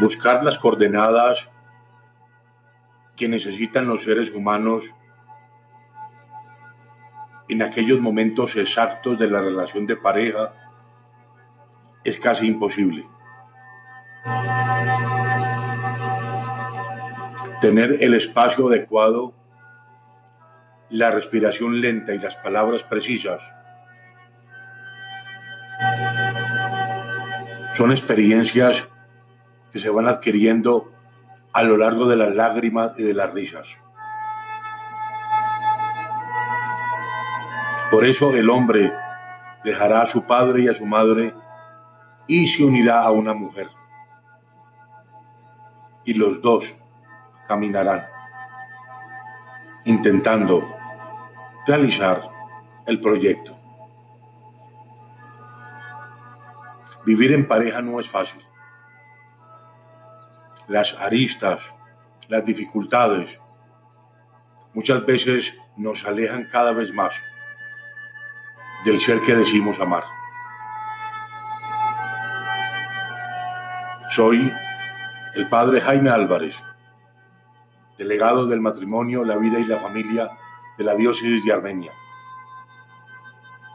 buscar las coordenadas que necesitan los seres humanos en aquellos momentos exactos de la relación de pareja es casi imposible. Tener el espacio adecuado, la respiración lenta y las palabras precisas son experiencias que se van adquiriendo a lo largo de las lágrimas y de las risas. Por eso el hombre dejará a su padre y a su madre y se unirá a una mujer. Y los dos caminarán intentando realizar el proyecto. Vivir en pareja no es fácil. Las aristas, las dificultades, muchas veces nos alejan cada vez más del ser que decimos amar. Soy el padre Jaime Álvarez, delegado del matrimonio, la vida y la familia de la diócesis de Armenia.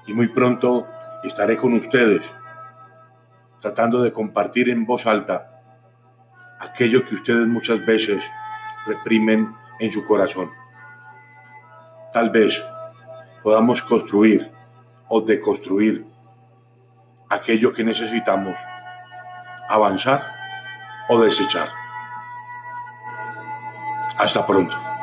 Y muy pronto estaré con ustedes tratando de compartir en voz alta aquello que ustedes muchas veces reprimen en su corazón. Tal vez podamos construir o deconstruir aquello que necesitamos avanzar o desechar. Hasta pronto.